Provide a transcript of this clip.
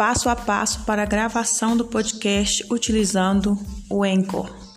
passo a passo para a gravação do podcast utilizando o Encore.